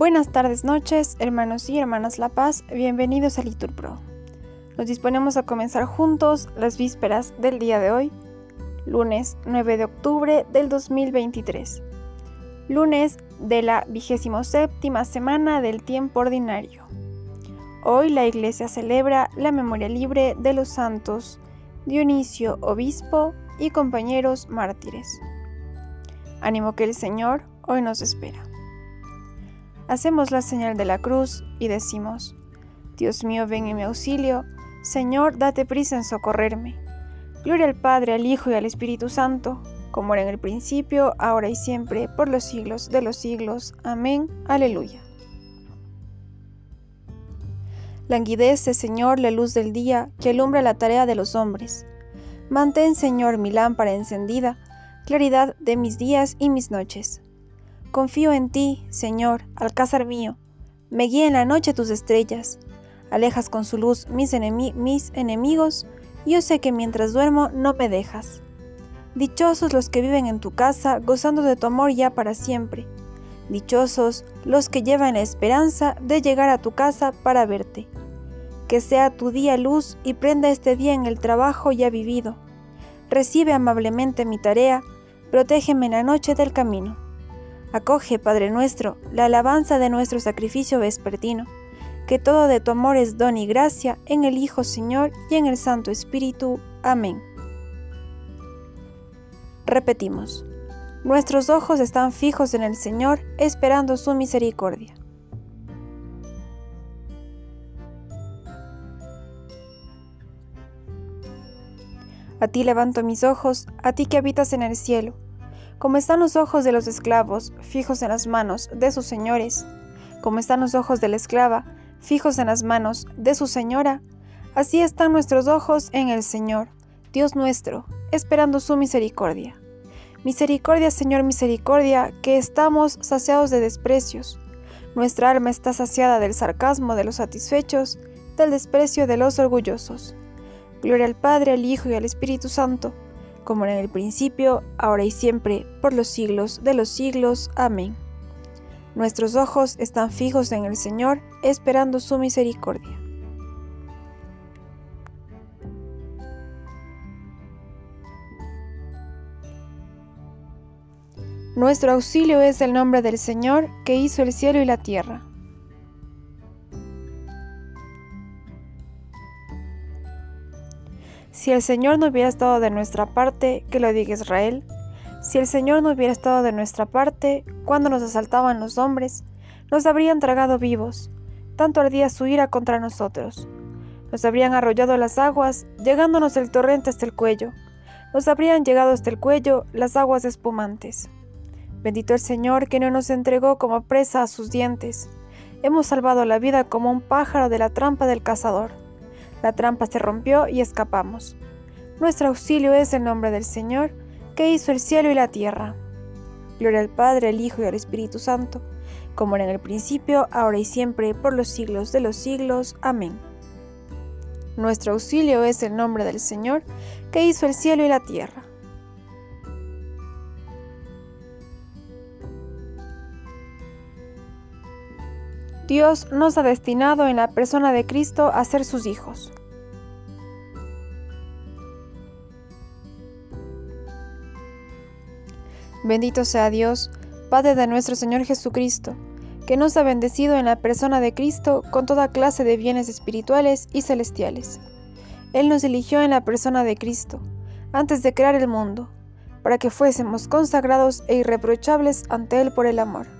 Buenas tardes, noches, hermanos y hermanas La Paz, bienvenidos a Litur Pro. Nos disponemos a comenzar juntos las vísperas del día de hoy, lunes 9 de octubre del 2023, lunes de la vigésimo séptima semana del tiempo ordinario. Hoy la Iglesia celebra la memoria libre de los santos Dionisio, obispo y compañeros mártires. Ánimo que el Señor hoy nos espera. Hacemos la señal de la cruz y decimos, Dios mío, ven en mi auxilio, Señor, date prisa en socorrerme. Gloria al Padre, al Hijo y al Espíritu Santo, como era en el principio, ahora y siempre, por los siglos de los siglos. Amén. Aleluya. Languidece, Señor, la luz del día que alumbra la tarea de los hombres. Mantén, Señor, mi lámpara encendida, claridad de mis días y mis noches. Confío en ti, Señor, alcázar mío. Me guía en la noche tus estrellas. Alejas con su luz mis, mis enemigos. Yo sé que mientras duermo no me dejas. Dichosos los que viven en tu casa, gozando de tu amor ya para siempre. Dichosos los que llevan la esperanza de llegar a tu casa para verte. Que sea tu día luz y prenda este día en el trabajo ya vivido. Recibe amablemente mi tarea, protégeme en la noche del camino. Acoge, Padre nuestro, la alabanza de nuestro sacrificio vespertino, que todo de tu amor es don y gracia en el Hijo Señor y en el Santo Espíritu. Amén. Repetimos, nuestros ojos están fijos en el Señor, esperando su misericordia. A ti levanto mis ojos, a ti que habitas en el cielo como están los ojos de los esclavos fijos en las manos de sus señores, como están los ojos de la esclava fijos en las manos de su señora, así están nuestros ojos en el Señor, Dios nuestro, esperando su misericordia. Misericordia, Señor, misericordia, que estamos saciados de desprecios. Nuestra alma está saciada del sarcasmo de los satisfechos, del desprecio de los orgullosos. Gloria al Padre, al Hijo y al Espíritu Santo como en el principio, ahora y siempre, por los siglos de los siglos. Amén. Nuestros ojos están fijos en el Señor, esperando su misericordia. Nuestro auxilio es el nombre del Señor, que hizo el cielo y la tierra. Si el Señor no hubiera estado de nuestra parte, que lo diga Israel, si el Señor no hubiera estado de nuestra parte, cuando nos asaltaban los hombres, nos habrían tragado vivos, tanto ardía su ira contra nosotros. Nos habrían arrollado las aguas, llegándonos el torrente hasta el cuello. Nos habrían llegado hasta el cuello las aguas espumantes. Bendito el Señor que no nos entregó como presa a sus dientes. Hemos salvado la vida como un pájaro de la trampa del cazador. La trampa se rompió y escapamos. Nuestro auxilio es el nombre del Señor, que hizo el cielo y la tierra. Gloria al Padre, al Hijo y al Espíritu Santo, como era en el principio, ahora y siempre, por los siglos de los siglos. Amén. Nuestro auxilio es el nombre del Señor, que hizo el cielo y la tierra. Dios nos ha destinado en la persona de Cristo a ser sus hijos. Bendito sea Dios, Padre de nuestro Señor Jesucristo, que nos ha bendecido en la persona de Cristo con toda clase de bienes espirituales y celestiales. Él nos eligió en la persona de Cristo, antes de crear el mundo, para que fuésemos consagrados e irreprochables ante Él por el amor.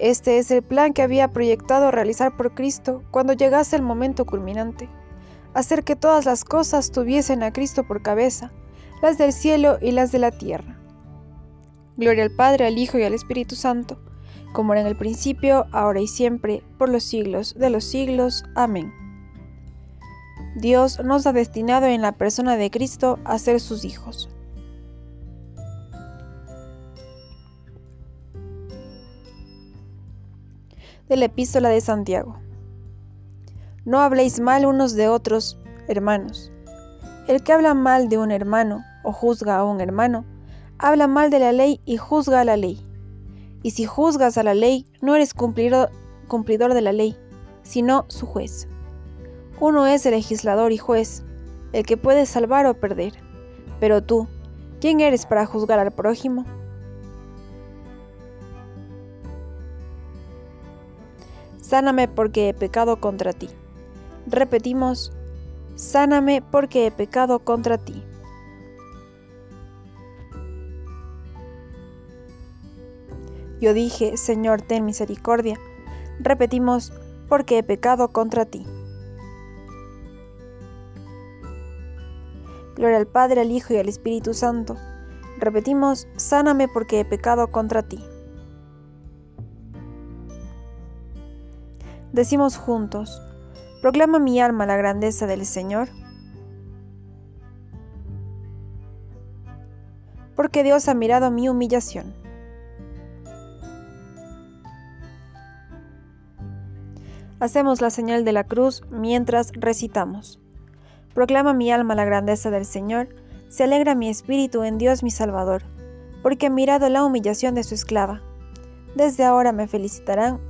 Este es el plan que había proyectado realizar por Cristo cuando llegase el momento culminante, hacer que todas las cosas tuviesen a Cristo por cabeza, las del cielo y las de la tierra. Gloria al Padre, al Hijo y al Espíritu Santo, como era en el principio, ahora y siempre, por los siglos de los siglos. Amén. Dios nos ha destinado en la persona de Cristo a ser sus hijos. De la epístola de Santiago. No habléis mal unos de otros, hermanos. El que habla mal de un hermano o juzga a un hermano, habla mal de la ley y juzga a la ley. Y si juzgas a la ley, no eres cumplidor, cumplidor de la ley, sino su juez. Uno es el legislador y juez, el que puede salvar o perder. Pero tú, ¿quién eres para juzgar al prójimo? Sáname porque he pecado contra ti. Repetimos, sáname porque he pecado contra ti. Yo dije, Señor, ten misericordia. Repetimos, porque he pecado contra ti. Gloria al Padre, al Hijo y al Espíritu Santo. Repetimos, sáname porque he pecado contra ti. Decimos juntos, proclama mi alma la grandeza del Señor. Porque Dios ha mirado mi humillación. Hacemos la señal de la cruz mientras recitamos. Proclama mi alma la grandeza del Señor, se alegra mi espíritu en Dios mi Salvador, porque ha mirado la humillación de su esclava. Desde ahora me felicitarán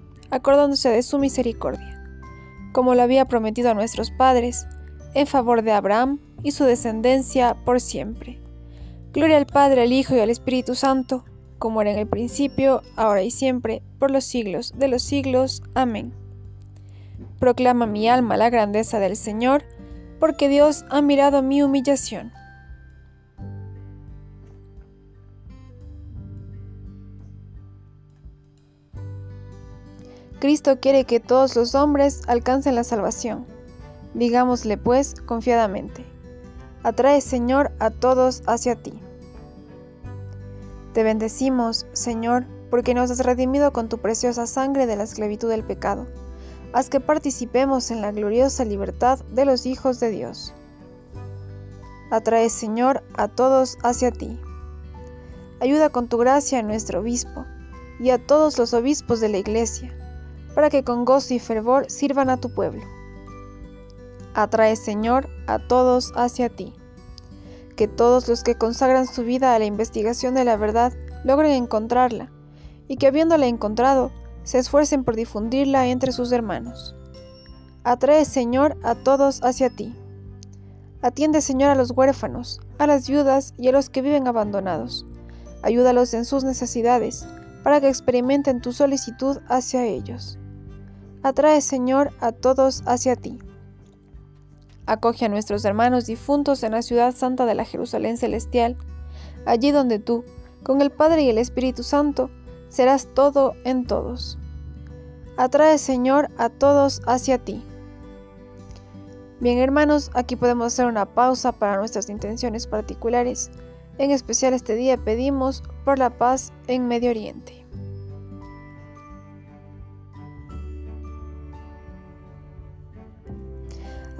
acordándose de su misericordia, como lo había prometido a nuestros padres, en favor de Abraham y su descendencia por siempre. Gloria al Padre, al Hijo y al Espíritu Santo, como era en el principio, ahora y siempre, por los siglos de los siglos. Amén. Proclama mi alma la grandeza del Señor, porque Dios ha mirado mi humillación. Cristo quiere que todos los hombres alcancen la salvación. Digámosle pues confiadamente, atrae Señor a todos hacia ti. Te bendecimos, Señor, porque nos has redimido con tu preciosa sangre de la esclavitud del pecado haz que participemos en la gloriosa libertad de los hijos de Dios. Atrae, Señor, a todos hacia ti. Ayuda con tu gracia a nuestro obispo y a todos los obispos de la Iglesia, para que con gozo y fervor sirvan a tu pueblo. Atrae, Señor, a todos hacia ti. Que todos los que consagran su vida a la investigación de la verdad logren encontrarla, y que habiéndola encontrado, se esfuercen por difundirla entre sus hermanos. Atrae, Señor, a todos hacia ti. Atiende, Señor, a los huérfanos, a las viudas y a los que viven abandonados. Ayúdalos en sus necesidades, para que experimenten tu solicitud hacia ellos. Atrae, Señor, a todos hacia ti. Acoge a nuestros hermanos difuntos en la ciudad santa de la Jerusalén celestial, allí donde tú, con el Padre y el Espíritu Santo, serás todo en todos. Atrae, Señor, a todos hacia ti. Bien, hermanos, aquí podemos hacer una pausa para nuestras intenciones particulares. En especial este día pedimos por la paz en Medio Oriente.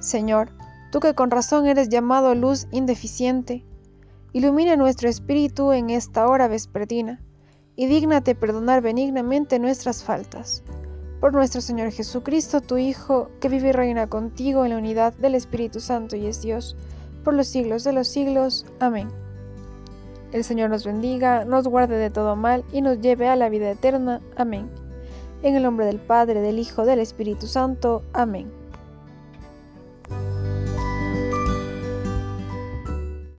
Señor, tú que con razón eres llamado luz indeficiente, ilumina nuestro espíritu en esta hora vespertina y dígnate perdonar benignamente nuestras faltas. Por nuestro Señor Jesucristo, tu Hijo, que vive y reina contigo en la unidad del Espíritu Santo y es Dios, por los siglos de los siglos. Amén. El Señor nos bendiga, nos guarde de todo mal y nos lleve a la vida eterna. Amén. En el nombre del Padre, del Hijo, del Espíritu Santo. Amén.